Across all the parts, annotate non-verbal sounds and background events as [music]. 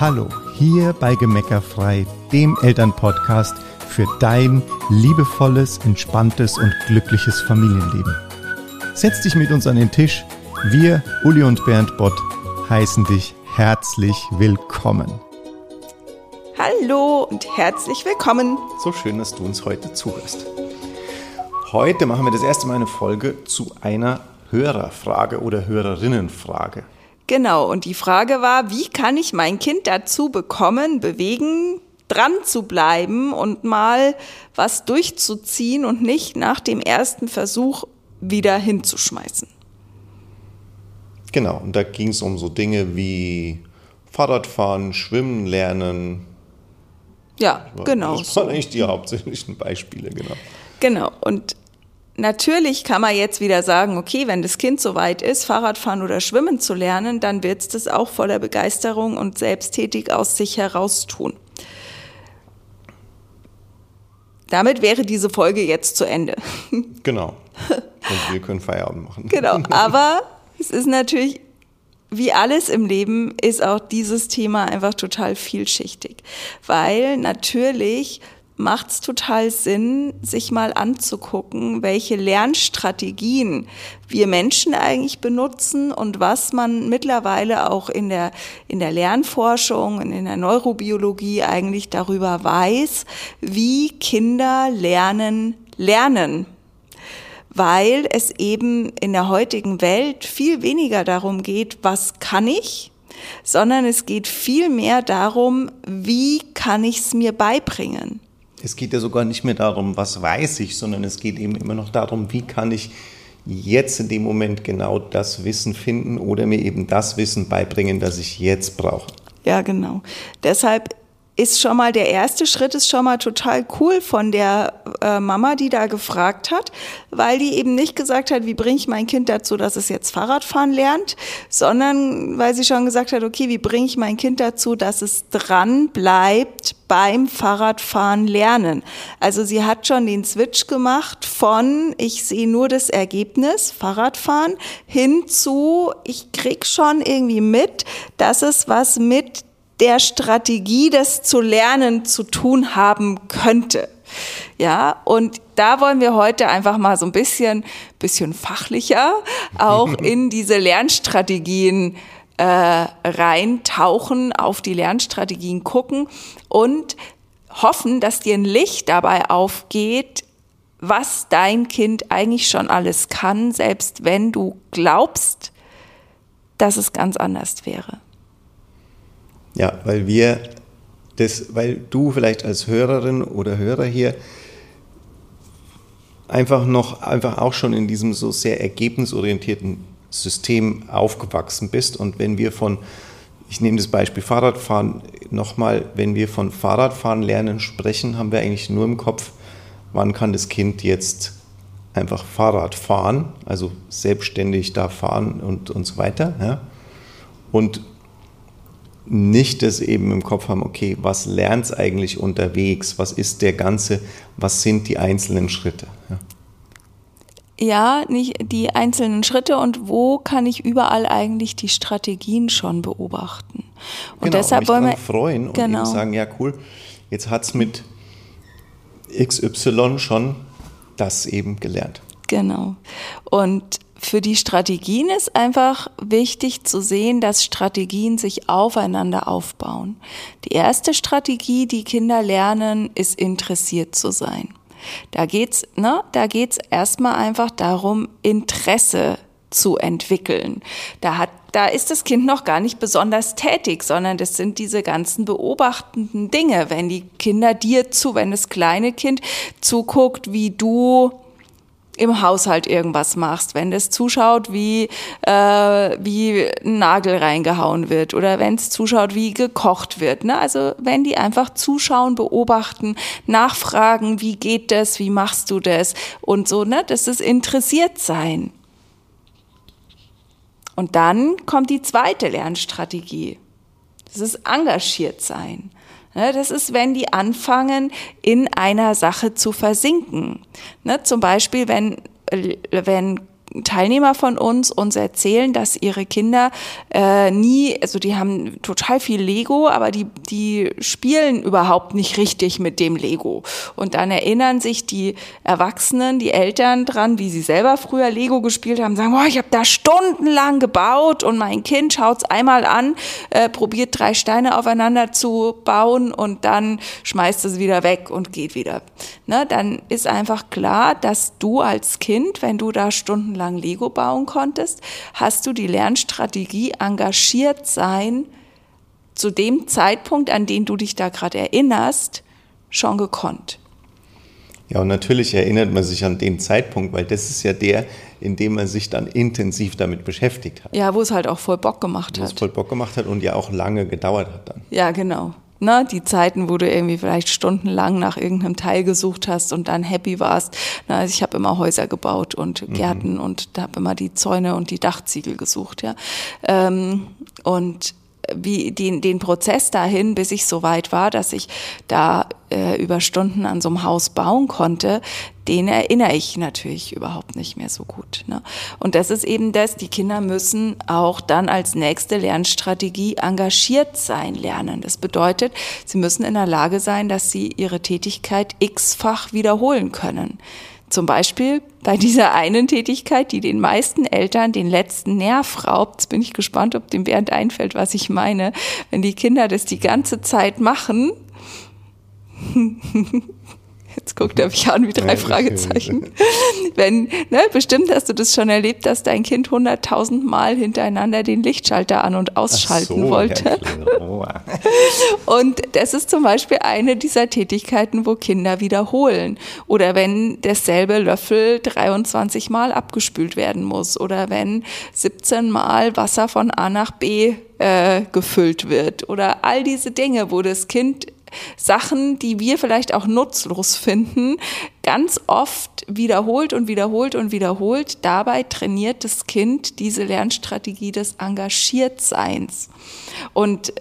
Hallo, hier bei Gemeckerfrei, dem Elternpodcast für dein liebevolles, entspanntes und glückliches Familienleben. Setz dich mit uns an den Tisch. Wir, Uli und Bernd Bott, heißen dich herzlich willkommen. Hallo und herzlich willkommen. So schön, dass du uns heute zuhörst. Heute machen wir das erste Mal eine Folge zu einer Hörerfrage oder Hörerinnenfrage. Genau, und die Frage war, wie kann ich mein Kind dazu bekommen, bewegen, dran zu bleiben und mal was durchzuziehen und nicht nach dem ersten Versuch wieder hinzuschmeißen. Genau, und da ging es um so Dinge wie Fahrradfahren, Schwimmen lernen. Ja, genau. Das waren eigentlich die hauptsächlichen Beispiele, genau. Genau, und Natürlich kann man jetzt wieder sagen, okay, wenn das Kind soweit ist, Fahrradfahren oder Schwimmen zu lernen, dann wird es das auch voller Begeisterung und selbsttätig aus sich heraus tun. Damit wäre diese Folge jetzt zu Ende. [laughs] Genau. Und wir können Feierabend machen. Genau. [laughs] Aber es ist natürlich, wie alles im Leben, ist auch dieses Thema einfach total vielschichtig. Weil natürlich macht es total Sinn, sich mal anzugucken, welche Lernstrategien wir Menschen eigentlich benutzen und was man mittlerweile auch in der, in der Lernforschung und in der Neurobiologie eigentlich darüber weiß, wie Kinder lernen, lernen. Weil es eben in der heutigen Welt viel weniger darum geht, was kann ich, sondern es geht viel mehr darum, wie kann ich es mir beibringen es geht ja sogar nicht mehr darum, was weiß ich, sondern es geht eben immer noch darum, wie kann ich jetzt in dem Moment genau das Wissen finden oder mir eben das Wissen beibringen, das ich jetzt brauche. Ja, genau. Deshalb ist schon mal der erste Schritt ist schon mal total cool von der äh, Mama, die da gefragt hat, weil die eben nicht gesagt hat, wie bringe ich mein Kind dazu, dass es jetzt Fahrradfahren lernt, sondern weil sie schon gesagt hat, okay, wie bringe ich mein Kind dazu, dass es dran bleibt beim Fahrradfahren lernen. Also sie hat schon den Switch gemacht von ich sehe nur das Ergebnis Fahrradfahren hin zu ich krieg schon irgendwie mit, dass es was mit der Strategie, das zu lernen, zu tun haben könnte. Ja, und da wollen wir heute einfach mal so ein bisschen, bisschen fachlicher auch [laughs] in diese Lernstrategien äh, reintauchen, auf die Lernstrategien gucken und hoffen, dass dir ein Licht dabei aufgeht, was dein Kind eigentlich schon alles kann, selbst wenn du glaubst, dass es ganz anders wäre. Ja, weil wir das, weil du vielleicht als Hörerin oder Hörer hier einfach noch, einfach auch schon in diesem so sehr ergebnisorientierten System aufgewachsen bist. Und wenn wir von, ich nehme das Beispiel Fahrradfahren nochmal, wenn wir von Fahrradfahren lernen sprechen, haben wir eigentlich nur im Kopf, wann kann das Kind jetzt einfach Fahrrad fahren, also selbstständig da fahren und, und so weiter. Ja? Und nicht das eben im Kopf haben, okay, was lernt es eigentlich unterwegs? Was ist der ganze, was sind die einzelnen Schritte? Ja. ja, nicht die einzelnen Schritte und wo kann ich überall eigentlich die Strategien schon beobachten? Und genau, deshalb wollen wir freuen und genau. sagen, ja cool, jetzt hat es mit XY schon das eben gelernt. Genau. Und für die Strategien ist einfach wichtig zu sehen, dass Strategien sich aufeinander aufbauen. Die erste Strategie, die Kinder lernen, ist interessiert zu sein. Da geht's, ne, erstmal einfach darum, Interesse zu entwickeln. Da hat, da ist das Kind noch gar nicht besonders tätig, sondern das sind diese ganzen beobachtenden Dinge. Wenn die Kinder dir zu, wenn das kleine Kind zuguckt, wie du im Haushalt irgendwas machst, wenn das zuschaut, wie, äh, wie ein Nagel reingehauen wird oder wenn es zuschaut, wie gekocht wird. Ne? Also wenn die einfach zuschauen, beobachten, nachfragen, wie geht das, wie machst du das und so, ne? das ist interessiert sein. Und dann kommt die zweite Lernstrategie. Das ist engagiert sein. Ne, das ist, wenn die anfangen, in einer Sache zu versinken. Ne, zum Beispiel, wenn, wenn Teilnehmer von uns uns erzählen, dass ihre Kinder äh, nie, also die haben total viel Lego, aber die, die spielen überhaupt nicht richtig mit dem Lego. Und dann erinnern sich die Erwachsenen, die Eltern dran, wie sie selber früher Lego gespielt haben, sagen, boah, ich habe da stundenlang gebaut und mein Kind schaut's einmal an, äh, probiert drei Steine aufeinander zu bauen und dann schmeißt es wieder weg und geht wieder. Ne, dann ist einfach klar, dass du als Kind, wenn du da stundenlang lang Lego bauen konntest, hast du die Lernstrategie engagiert sein zu dem Zeitpunkt, an den du dich da gerade erinnerst, schon gekonnt. Ja, und natürlich erinnert man sich an den Zeitpunkt, weil das ist ja der, in dem man sich dann intensiv damit beschäftigt hat. Ja, wo es halt auch voll Bock gemacht hat. Wo es voll Bock gemacht hat und ja auch lange gedauert hat dann. Ja, genau ne, die Zeiten, wo du irgendwie vielleicht stundenlang nach irgendeinem Teil gesucht hast und dann happy warst. Ne, also ich habe immer Häuser gebaut und mhm. Gärten mhm. und habe immer die Zäune und die Dachziegel gesucht, ja. Ähm, und wie den, den Prozess dahin, bis ich so weit war, dass ich da äh, über Stunden an so einem Haus bauen konnte, den erinnere ich natürlich überhaupt nicht mehr so gut. Ne? Und das ist eben das, die Kinder müssen auch dann als nächste Lernstrategie engagiert sein lernen. Das bedeutet, sie müssen in der Lage sein, dass sie ihre Tätigkeit x-fach wiederholen können. Zum Beispiel bei dieser einen Tätigkeit, die den meisten Eltern den letzten Nerv raubt. Jetzt bin ich gespannt, ob dem Bernd einfällt, was ich meine. Wenn die Kinder das die ganze Zeit machen, [laughs] Jetzt guckt er mich an wie drei Fragezeichen. [laughs] Wenn, ne, bestimmt hast du das schon erlebt, dass dein Kind hunderttausend Mal hintereinander den Lichtschalter an- und ausschalten so, wollte. [laughs] Und das ist zum Beispiel eine dieser Tätigkeiten, wo Kinder wiederholen. Oder wenn derselbe Löffel 23 Mal abgespült werden muss. Oder wenn 17 Mal Wasser von A nach B äh, gefüllt wird. Oder all diese Dinge, wo das Kind Sachen, die wir vielleicht auch nutzlos finden, ganz oft wiederholt und wiederholt und wiederholt. Dabei trainiert das Kind diese Lernstrategie des Engagiertseins. Und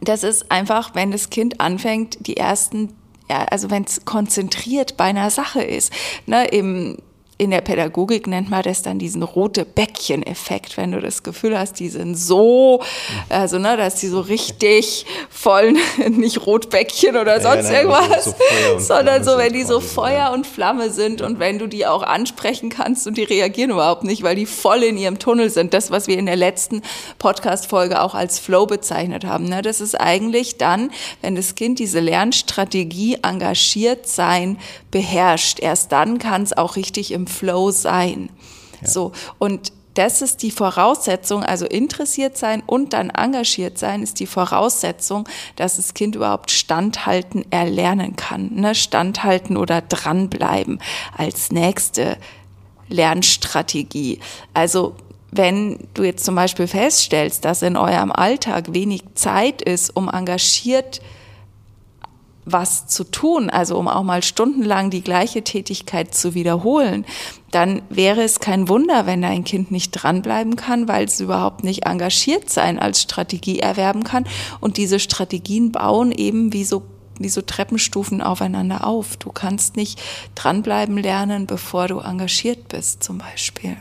das ist einfach, wenn das Kind anfängt, die ersten ja, also wenn es konzentriert bei einer Sache ist. Ne, im in der Pädagogik nennt man das dann diesen rote Bäckchen-Effekt, wenn du das Gefühl hast, die sind so, also ne, dass die so richtig voll, [laughs] nicht Rotbäckchen oder sonst ja, nein, irgendwas, so sondern so, wenn die so Feuer und Flamme sind und wenn du die auch ansprechen kannst und die reagieren überhaupt nicht, weil die voll in ihrem Tunnel sind. Das, was wir in der letzten Podcast-Folge auch als Flow bezeichnet haben. Ne? Das ist eigentlich dann, wenn das Kind diese Lernstrategie engagiert sein beherrscht. Erst dann kann es auch richtig im Flow sein. Ja. So. Und das ist die Voraussetzung, also interessiert sein und dann engagiert sein, ist die Voraussetzung, dass das Kind überhaupt standhalten erlernen kann. Ne? Standhalten oder dranbleiben als nächste Lernstrategie. Also wenn du jetzt zum Beispiel feststellst, dass in eurem Alltag wenig Zeit ist, um engagiert was zu tun, also um auch mal stundenlang die gleiche Tätigkeit zu wiederholen, dann wäre es kein Wunder, wenn dein Kind nicht dranbleiben kann, weil es überhaupt nicht engagiert sein als Strategie erwerben kann. Und diese Strategien bauen eben wie so wie so Treppenstufen aufeinander auf. Du kannst nicht dranbleiben lernen, bevor du engagiert bist, zum Beispiel.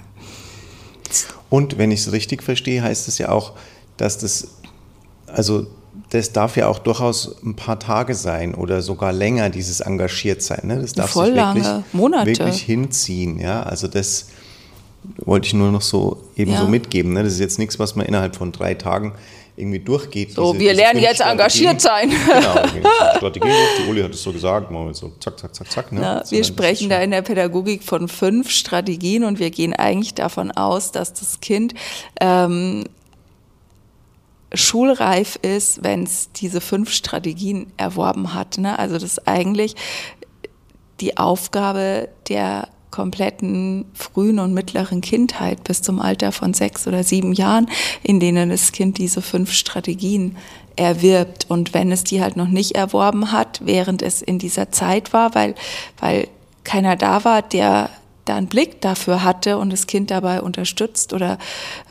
Und wenn ich es richtig verstehe, heißt es ja auch, dass das, also das darf ja auch durchaus ein paar Tage sein oder sogar länger, dieses engagiert sein. Ne? Das darf Voll sich wirklich, lange, Monate. wirklich hinziehen. Ja? Also das wollte ich nur noch so eben ja. so mitgeben. Ne? Das ist jetzt nichts, was man innerhalb von drei Tagen irgendwie durchgeht. So, diese, wir lernen jetzt engagiert sein. Genau, Strategie, die Uli hat es so gesagt, machen wir so zack, zack, zack, zack. Ne? Ja, wir sprechen da in der Pädagogik von fünf Strategien und wir gehen eigentlich davon aus, dass das Kind ähm, schulreif ist, wenn es diese fünf Strategien erworben hat. Ne? Also das ist eigentlich die Aufgabe der kompletten frühen und mittleren Kindheit bis zum Alter von sechs oder sieben Jahren, in denen das Kind diese fünf Strategien erwirbt. Und wenn es die halt noch nicht erworben hat, während es in dieser Zeit war, weil, weil keiner da war, der da einen Blick dafür hatte und das Kind dabei unterstützt oder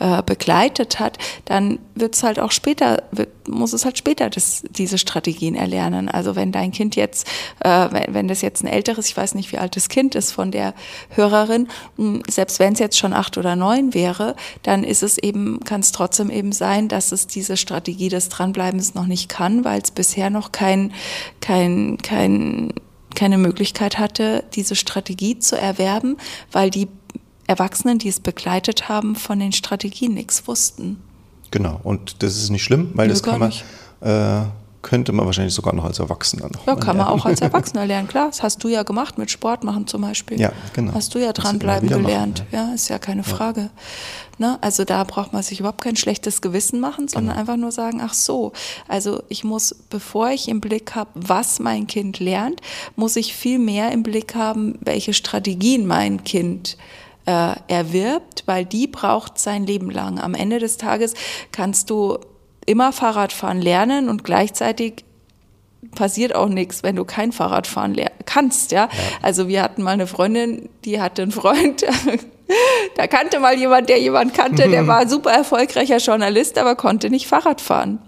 äh, begleitet hat, dann wird es halt auch später, wird, muss es halt später das, diese Strategien erlernen. Also wenn dein Kind jetzt, äh, wenn, wenn das jetzt ein älteres, ich weiß nicht, wie alt das Kind ist von der Hörerin, hm, selbst wenn es jetzt schon acht oder neun wäre, dann ist es eben, kann es trotzdem eben sein, dass es diese Strategie des Dranbleibens noch nicht kann, weil es bisher noch kein, kein, kein keine Möglichkeit hatte, diese Strategie zu erwerben, weil die Erwachsenen, die es begleitet haben, von den Strategien nichts wussten. Genau, und das ist nicht schlimm, weil das kann man, äh, könnte man wahrscheinlich sogar noch als Erwachsener noch. Ja, kann man auch als [laughs] Erwachsener lernen, klar. Das hast du ja gemacht mit Sport machen zum Beispiel. Ja, genau. Hast du ja dranbleiben gelernt. Machen, ja. ja. ist ja keine ja. Frage. Ne? Also da braucht man sich überhaupt kein schlechtes Gewissen machen, sondern genau. einfach nur sagen, ach so, also ich muss, bevor ich im Blick habe, was mein Kind lernt, muss ich viel mehr im Blick haben, welche Strategien mein Kind äh, erwirbt, weil die braucht sein Leben lang. Am Ende des Tages kannst du immer Fahrradfahren lernen und gleichzeitig passiert auch nichts, wenn du kein Fahrradfahren kannst, ja? ja. Also wir hatten mal eine Freundin, die hatte einen Freund, [laughs] da kannte mal jemand, der jemand kannte, der [laughs] war super erfolgreicher Journalist, aber konnte nicht Fahrrad fahren.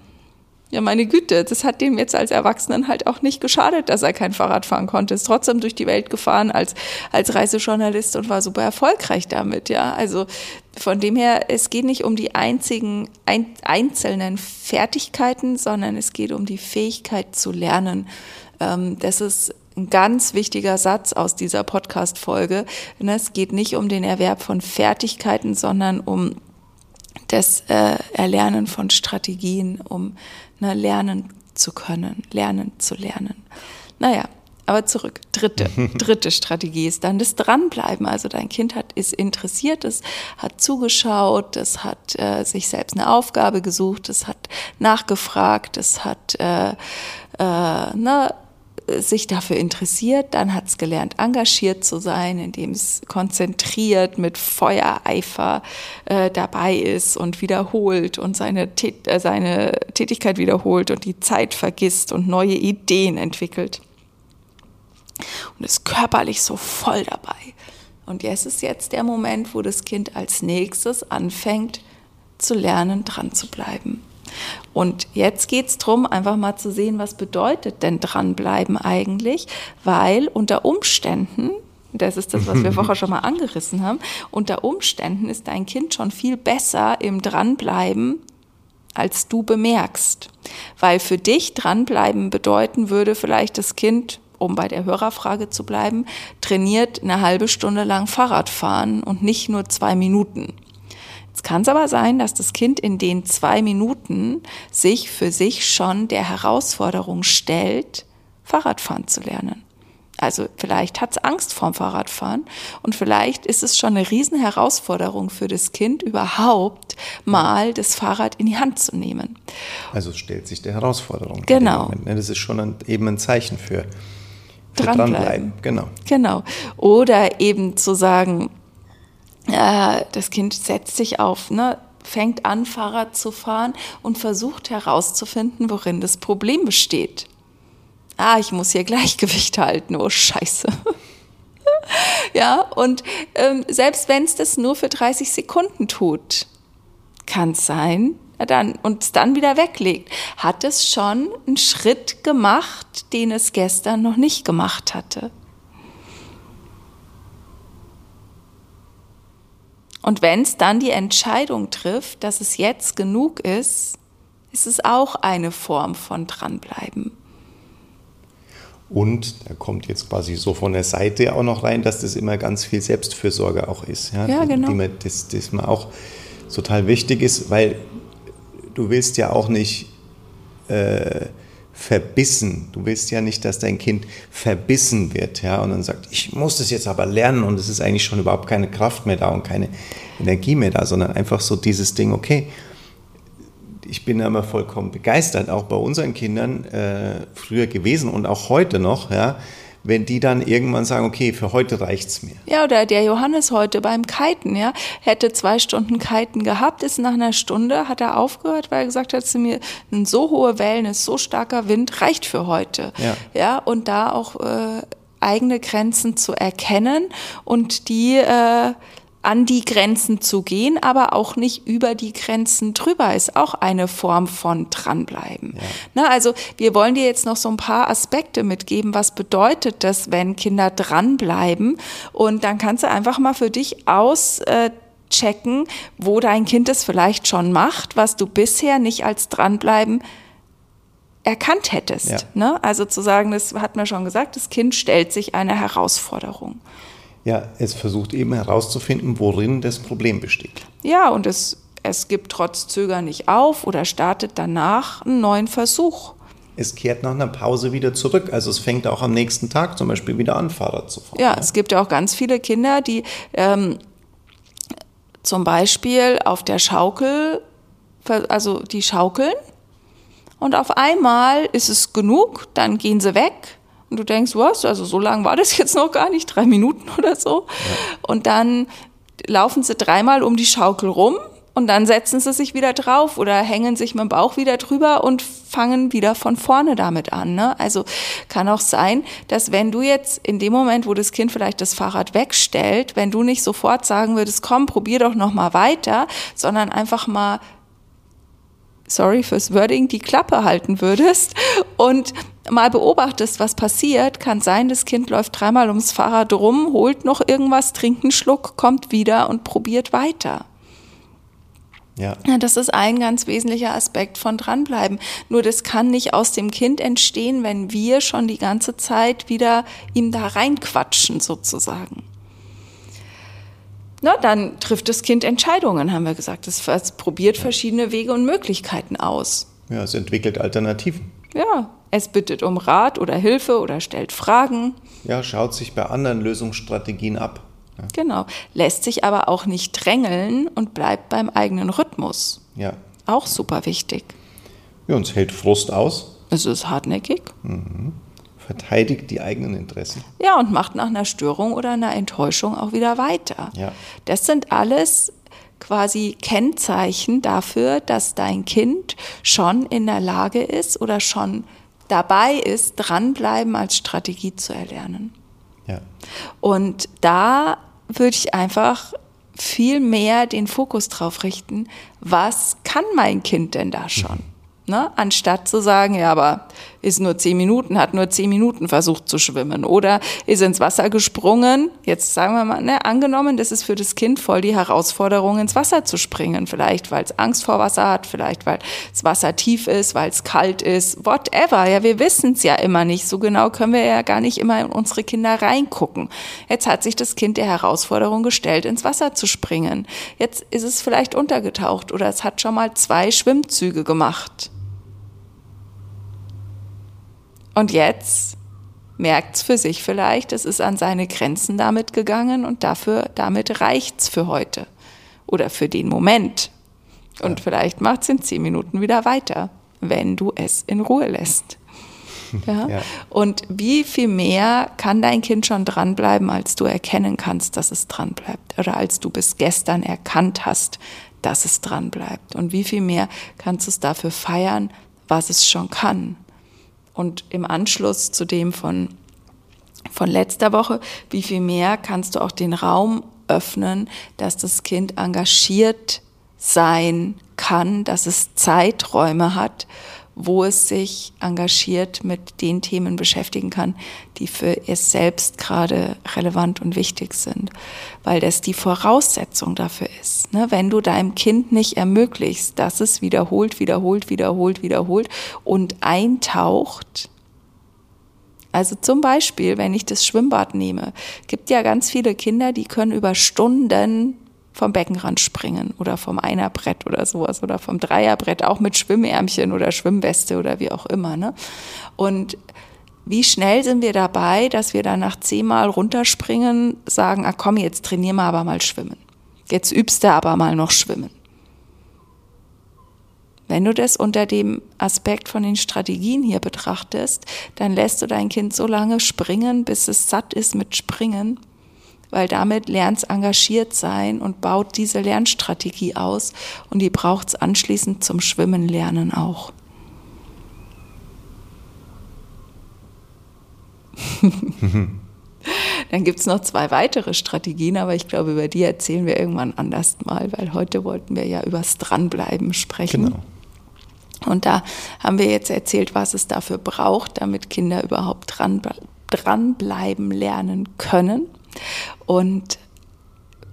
Ja, meine Güte, das hat dem jetzt als Erwachsenen halt auch nicht geschadet, dass er kein Fahrrad fahren konnte. Ist trotzdem durch die Welt gefahren als, als Reisejournalist und war super erfolgreich damit, ja. Also von dem her, es geht nicht um die einzigen ein, einzelnen Fertigkeiten, sondern es geht um die Fähigkeit zu lernen. Ähm, das ist ein ganz wichtiger Satz aus dieser Podcast-Folge. Ne, es geht nicht um den Erwerb von Fertigkeiten, sondern um das äh, Erlernen von Strategien, um ne, lernen zu können, lernen zu lernen. Naja, aber zurück. Dritte, [laughs] dritte Strategie ist dann das Dranbleiben. Also dein Kind hat, ist interessiert, es hat zugeschaut, es hat äh, sich selbst eine Aufgabe gesucht, es hat nachgefragt, es hat äh, äh, ne, sich dafür interessiert, dann hat es gelernt, engagiert zu sein, indem es konzentriert mit Feuereifer äh, dabei ist und wiederholt und seine, Tät äh, seine Tätigkeit wiederholt und die Zeit vergisst und neue Ideen entwickelt. Und ist körperlich so voll dabei. Und jetzt ist jetzt der Moment, wo das Kind als nächstes anfängt zu lernen, dran zu bleiben. Und jetzt geht es darum, einfach mal zu sehen, was bedeutet denn dranbleiben eigentlich, weil unter Umständen, das ist das, was wir [laughs] vorher schon mal angerissen haben, unter Umständen ist dein Kind schon viel besser im Dranbleiben, als du bemerkst. Weil für dich dranbleiben bedeuten würde vielleicht das Kind, um bei der Hörerfrage zu bleiben, trainiert eine halbe Stunde lang Fahrrad fahren und nicht nur zwei Minuten. Jetzt kann es aber sein, dass das Kind in den zwei Minuten sich für sich schon der Herausforderung stellt, Fahrradfahren zu lernen. Also vielleicht hat es Angst vorm Fahrradfahren und vielleicht ist es schon eine Riesenherausforderung für das Kind, überhaupt mal das Fahrrad in die Hand zu nehmen. Also stellt sich der Herausforderung. Genau. Ne? Das ist schon ein, eben ein Zeichen für, für dranbleiben. dranbleiben. Genau. Genau. Oder eben zu sagen, äh, das Kind setzt sich auf, ne, fängt an, Fahrrad zu fahren und versucht herauszufinden, worin das Problem besteht. Ah, ich muss hier Gleichgewicht halten, oh Scheiße. [laughs] ja, und ähm, selbst wenn es das nur für 30 Sekunden tut, kann es sein, dann, und es dann wieder weglegt, hat es schon einen Schritt gemacht, den es gestern noch nicht gemacht hatte. Und wenn es dann die Entscheidung trifft, dass es jetzt genug ist, ist es auch eine Form von dranbleiben. Und da kommt jetzt quasi so von der Seite auch noch rein, dass das immer ganz viel Selbstfürsorge auch ist. Ja, ja genau. Die, das, das mir auch total wichtig ist, weil du willst ja auch nicht äh, verbissen. Du willst ja nicht, dass dein Kind verbissen wird, ja, und dann sagt, ich muss das jetzt aber lernen und es ist eigentlich schon überhaupt keine Kraft mehr da und keine Energie mehr da, sondern einfach so dieses Ding, okay, ich bin da immer vollkommen begeistert, auch bei unseren Kindern äh, früher gewesen und auch heute noch, ja, wenn die dann irgendwann sagen, okay, für heute reicht's mir. Ja, oder der Johannes heute beim Kiten, ja, hätte zwei Stunden Kiten gehabt, ist nach einer Stunde, hat er aufgehört, weil er gesagt hat zu mir, so hohe Wellen, ist so starker Wind, reicht für heute. Ja, ja und da auch äh, eigene Grenzen zu erkennen und die äh, an die Grenzen zu gehen, aber auch nicht über die Grenzen drüber, ist auch eine Form von dranbleiben. Ja. Na, also wir wollen dir jetzt noch so ein paar Aspekte mitgeben, was bedeutet das, wenn Kinder dranbleiben und dann kannst du einfach mal für dich aus äh, checken, wo dein Kind es vielleicht schon macht, was du bisher nicht als dranbleiben erkannt hättest. Ja. Ne? Also zu sagen, das hat man schon gesagt, das Kind stellt sich eine Herausforderung. Ja, es versucht eben herauszufinden, worin das Problem besteht. Ja, und es, es gibt trotz Zögern nicht auf oder startet danach einen neuen Versuch. Es kehrt nach einer Pause wieder zurück. Also es fängt auch am nächsten Tag zum Beispiel wieder an, Fahrrad zu fahren. Ja, es gibt ja auch ganz viele Kinder, die ähm, zum Beispiel auf der Schaukel, also die schaukeln und auf einmal ist es genug, dann gehen sie weg und du denkst, was, also so lange war das [laughs] jetzt noch gar nicht, drei Minuten oder so. Ja. Und dann laufen sie dreimal um die Schaukel rum und dann setzen sie sich wieder drauf oder hängen sich mit dem Bauch wieder drüber und fangen wieder von vorne damit an. Ne? Also kann auch sein, dass wenn du jetzt in dem Moment, wo das Kind vielleicht das Fahrrad wegstellt, wenn du nicht sofort sagen würdest, komm, probier doch noch mal weiter, sondern einfach mal sorry fürs Wording, die Klappe halten würdest und mal beobachtest, was passiert, kann sein, das Kind läuft dreimal ums Fahrrad rum, holt noch irgendwas, trinkt einen Schluck, kommt wieder und probiert weiter. Ja. Das ist ein ganz wesentlicher Aspekt von dranbleiben. Nur das kann nicht aus dem Kind entstehen, wenn wir schon die ganze Zeit wieder ihm da reinquatschen sozusagen. Na, dann trifft das Kind Entscheidungen, haben wir gesagt. Es, es probiert verschiedene Wege und Möglichkeiten aus. Ja, es entwickelt Alternativen. Ja, es bittet um Rat oder Hilfe oder stellt Fragen. Ja, schaut sich bei anderen Lösungsstrategien ab. Ja. Genau, lässt sich aber auch nicht drängeln und bleibt beim eigenen Rhythmus. Ja. Auch super wichtig. Ja, uns hält Frust aus. Es ist hartnäckig. Mhm. Verteidigt die eigenen Interessen. Ja, und macht nach einer Störung oder einer Enttäuschung auch wieder weiter. Ja. Das sind alles quasi Kennzeichen dafür, dass dein Kind schon in der Lage ist oder schon dabei ist, dranbleiben als Strategie zu erlernen. Ja. Und da würde ich einfach viel mehr den Fokus drauf richten, was kann mein Kind denn da schon? Mhm. Ne? Anstatt zu sagen, ja, aber ist nur zehn Minuten, hat nur zehn Minuten versucht zu schwimmen oder ist ins Wasser gesprungen. Jetzt sagen wir mal, ne, angenommen, das ist für das Kind voll die Herausforderung, ins Wasser zu springen. Vielleicht, weil es Angst vor Wasser hat, vielleicht, weil das Wasser tief ist, weil es kalt ist, whatever. Ja, wir wissen es ja immer nicht. So genau können wir ja gar nicht immer in unsere Kinder reingucken. Jetzt hat sich das Kind der Herausforderung gestellt, ins Wasser zu springen. Jetzt ist es vielleicht untergetaucht oder es hat schon mal zwei Schwimmzüge gemacht. Und jetzt merkt es für sich vielleicht, es ist an seine Grenzen damit gegangen und dafür, damit reicht's für heute oder für den Moment. Und ja. vielleicht macht es in zehn Minuten wieder weiter, wenn du es in Ruhe lässt. [laughs] Ja? ja? Und wie viel mehr kann dein Kind schon dranbleiben, als du erkennen kannst, dass es dranbleibt? Oder als du bis gestern erkannt hast, dass es dranbleibt? Und wie viel mehr kannst du es dafür feiern, was es schon kann? Und im Anschluss zu dem von, von letzter Woche, wie viel mehr kannst du auch den Raum öffnen, dass das Kind engagiert sein kann, dass es Zeiträume hat, wo es sich engagiert mit den Themen beschäftigen kann, die für es selbst gerade relevant und wichtig sind, weil das die Voraussetzung dafür ist. Ne? Wenn du deinem Kind nicht ermöglichst, dass es wiederholt, wiederholt, wiederholt, wiederholt und eintaucht, also zum Beispiel, wenn ich das Schwimmbad nehme, gibt ja ganz viele Kinder, die können über Stunden vom Beckenrand springen oder vom Einerbrett oder sowas oder vom Dreierbrett, auch mit Schwimmärmchen oder Schwimmweste oder wie auch immer. Ne? Und wie schnell sind wir dabei, dass wir dann nach zehnmal runterspringen, sagen, ah komm, jetzt trainieren wir aber mal schwimmen. Jetzt übst du aber mal noch schwimmen. Wenn du das unter dem Aspekt von den Strategien hier betrachtest, dann lässt du dein Kind so lange springen, bis es satt ist mit Springen weil damit lernt es engagiert sein und baut diese Lernstrategie aus und die braucht es anschließend zum Schwimmen lernen auch. [laughs] Dann gibt es noch zwei weitere Strategien, aber ich glaube, über die erzählen wir irgendwann anders mal, weil heute wollten wir ja übers Dranbleiben sprechen. Genau. Und da haben wir jetzt erzählt, was es dafür braucht, damit Kinder überhaupt dran, dranbleiben lernen können. Und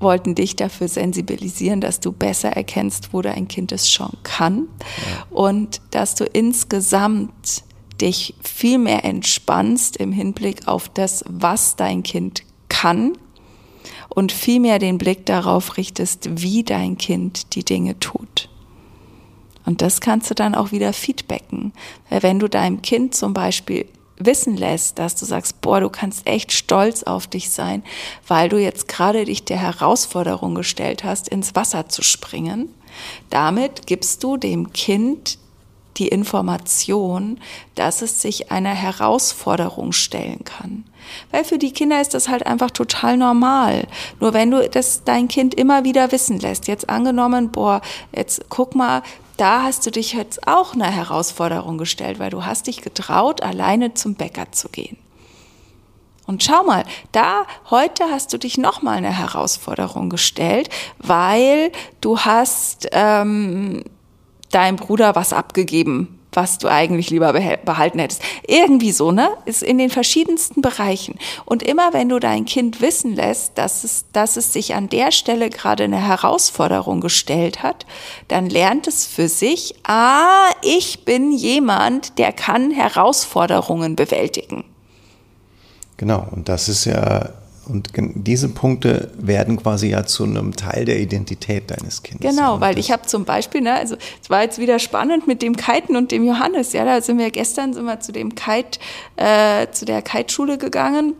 wollten dich dafür sensibilisieren, dass du besser erkennst, wo dein Kind es schon kann ja. und dass du insgesamt dich viel mehr entspannst im Hinblick auf das, was dein Kind kann und viel mehr den Blick darauf richtest, wie dein Kind die Dinge tut. Und das kannst du dann auch wieder feedbacken. Wenn du deinem Kind zum Beispiel wissen lässt, dass du sagst, boah, du kannst echt stolz auf dich sein, weil du jetzt gerade dich der Herausforderung gestellt hast, ins Wasser zu springen. Damit gibst du dem Kind die Information, dass es sich einer Herausforderung stellen kann. Weil für die Kinder ist das halt einfach total normal. Nur wenn du das dein Kind immer wieder wissen lässt, jetzt angenommen, boah, jetzt guck mal, da hast du dich jetzt auch eine Herausforderung gestellt, weil du hast dich getraut, alleine zum Bäcker zu gehen. Und schau mal, da heute hast du dich noch mal eine Herausforderung gestellt, weil du hast ähm, deinem Bruder was abgegeben was du eigentlich lieber behalten hättest. Irgendwie so, ne? Ist in den verschiedensten Bereichen. Und immer wenn du dein Kind wissen lässt, dass es, dass es sich an der Stelle gerade eine Herausforderung gestellt hat, dann lernt es für sich, ah, ich bin jemand, der kann Herausforderungen bewältigen. Genau, und das ist ja und diese Punkte werden quasi ja zu einem Teil der Identität deines Kindes. Genau, weil ich habe zum Beispiel, ne, also es war jetzt wieder spannend mit dem Kiten und dem Johannes. Ja, da sind wir gestern sind wir zu dem Kite, äh, zu der Kiteschule gegangen.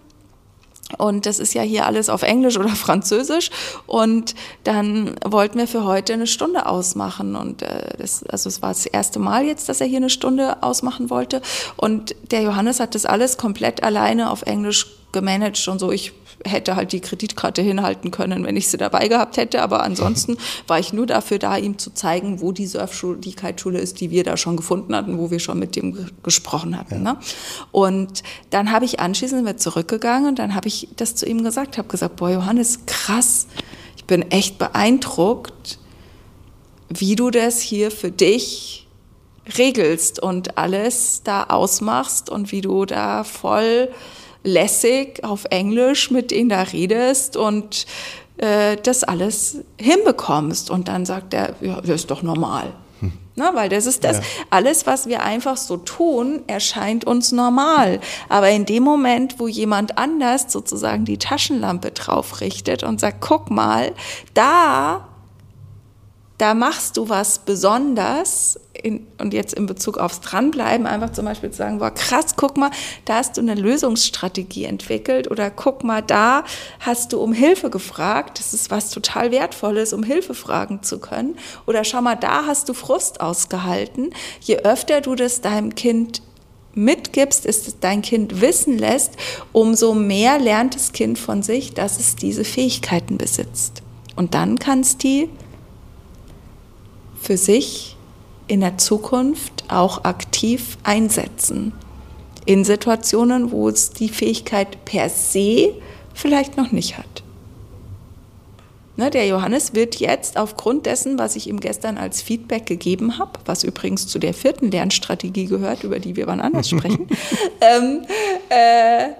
Und das ist ja hier alles auf Englisch oder [laughs] Französisch. Und dann wollten wir für heute eine Stunde ausmachen. Und äh, das, also es war das erste Mal jetzt, dass er hier eine Stunde ausmachen wollte. Und der Johannes hat das alles komplett alleine auf Englisch gemanagt und so. Ich hätte halt die Kreditkarte hinhalten können, wenn ich sie dabei gehabt hätte. Aber ansonsten war ich nur dafür da, ihm zu zeigen, wo die Surfschule, die Kiteschule ist, die wir da schon gefunden hatten, wo wir schon mit dem gesprochen hatten. Ja. Ne? Und dann habe ich anschließend wir zurückgegangen und dann habe ich das zu ihm gesagt, habe gesagt, boah Johannes, krass, ich bin echt beeindruckt, wie du das hier für dich regelst und alles da ausmachst und wie du da voll lässig auf Englisch mit denen da redest und äh, das alles hinbekommst. Und dann sagt er, ja, das ist doch normal. Hm. Na, weil das ist das, ja. alles, was wir einfach so tun, erscheint uns normal. Aber in dem Moment, wo jemand anders sozusagen die Taschenlampe drauf richtet und sagt, guck mal, da da machst du was besonders in, und jetzt in Bezug aufs Dranbleiben einfach zum Beispiel zu sagen, boah, krass, guck mal, da hast du eine Lösungsstrategie entwickelt oder guck mal, da hast du um Hilfe gefragt. Das ist was total Wertvolles, um Hilfe fragen zu können. Oder schau mal, da hast du Frust ausgehalten. Je öfter du das deinem Kind mitgibst, ist es dein Kind wissen lässt, umso mehr lernt das Kind von sich, dass es diese Fähigkeiten besitzt. Und dann kannst du für sich in der Zukunft auch aktiv einsetzen. In Situationen, wo es die Fähigkeit per se vielleicht noch nicht hat. Ne, der Johannes wird jetzt aufgrund dessen, was ich ihm gestern als Feedback gegeben habe, was übrigens zu der vierten Lernstrategie gehört, über die wir wann anders [laughs] sprechen, ähm, äh,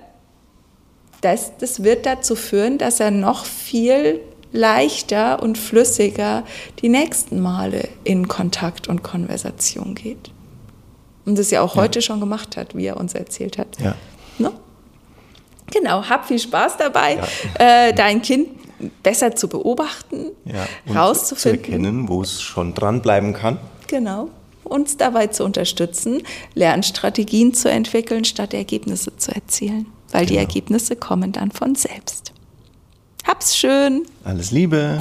das, das wird dazu führen, dass er noch viel leichter und flüssiger die nächsten Male in Kontakt und Konversation geht. Und das ja auch ja. heute schon gemacht hat, wie er uns erzählt hat. Ja. Ne? Genau, hab viel Spaß dabei, ja. äh, dein Kind besser zu beobachten, ja, rauszufinden. Zu erkennen, wo es schon dranbleiben kann. Genau. Uns dabei zu unterstützen, Lernstrategien zu entwickeln, statt Ergebnisse zu erzielen. Weil genau. die Ergebnisse kommen dann von selbst. Hab's schön. Alles Liebe.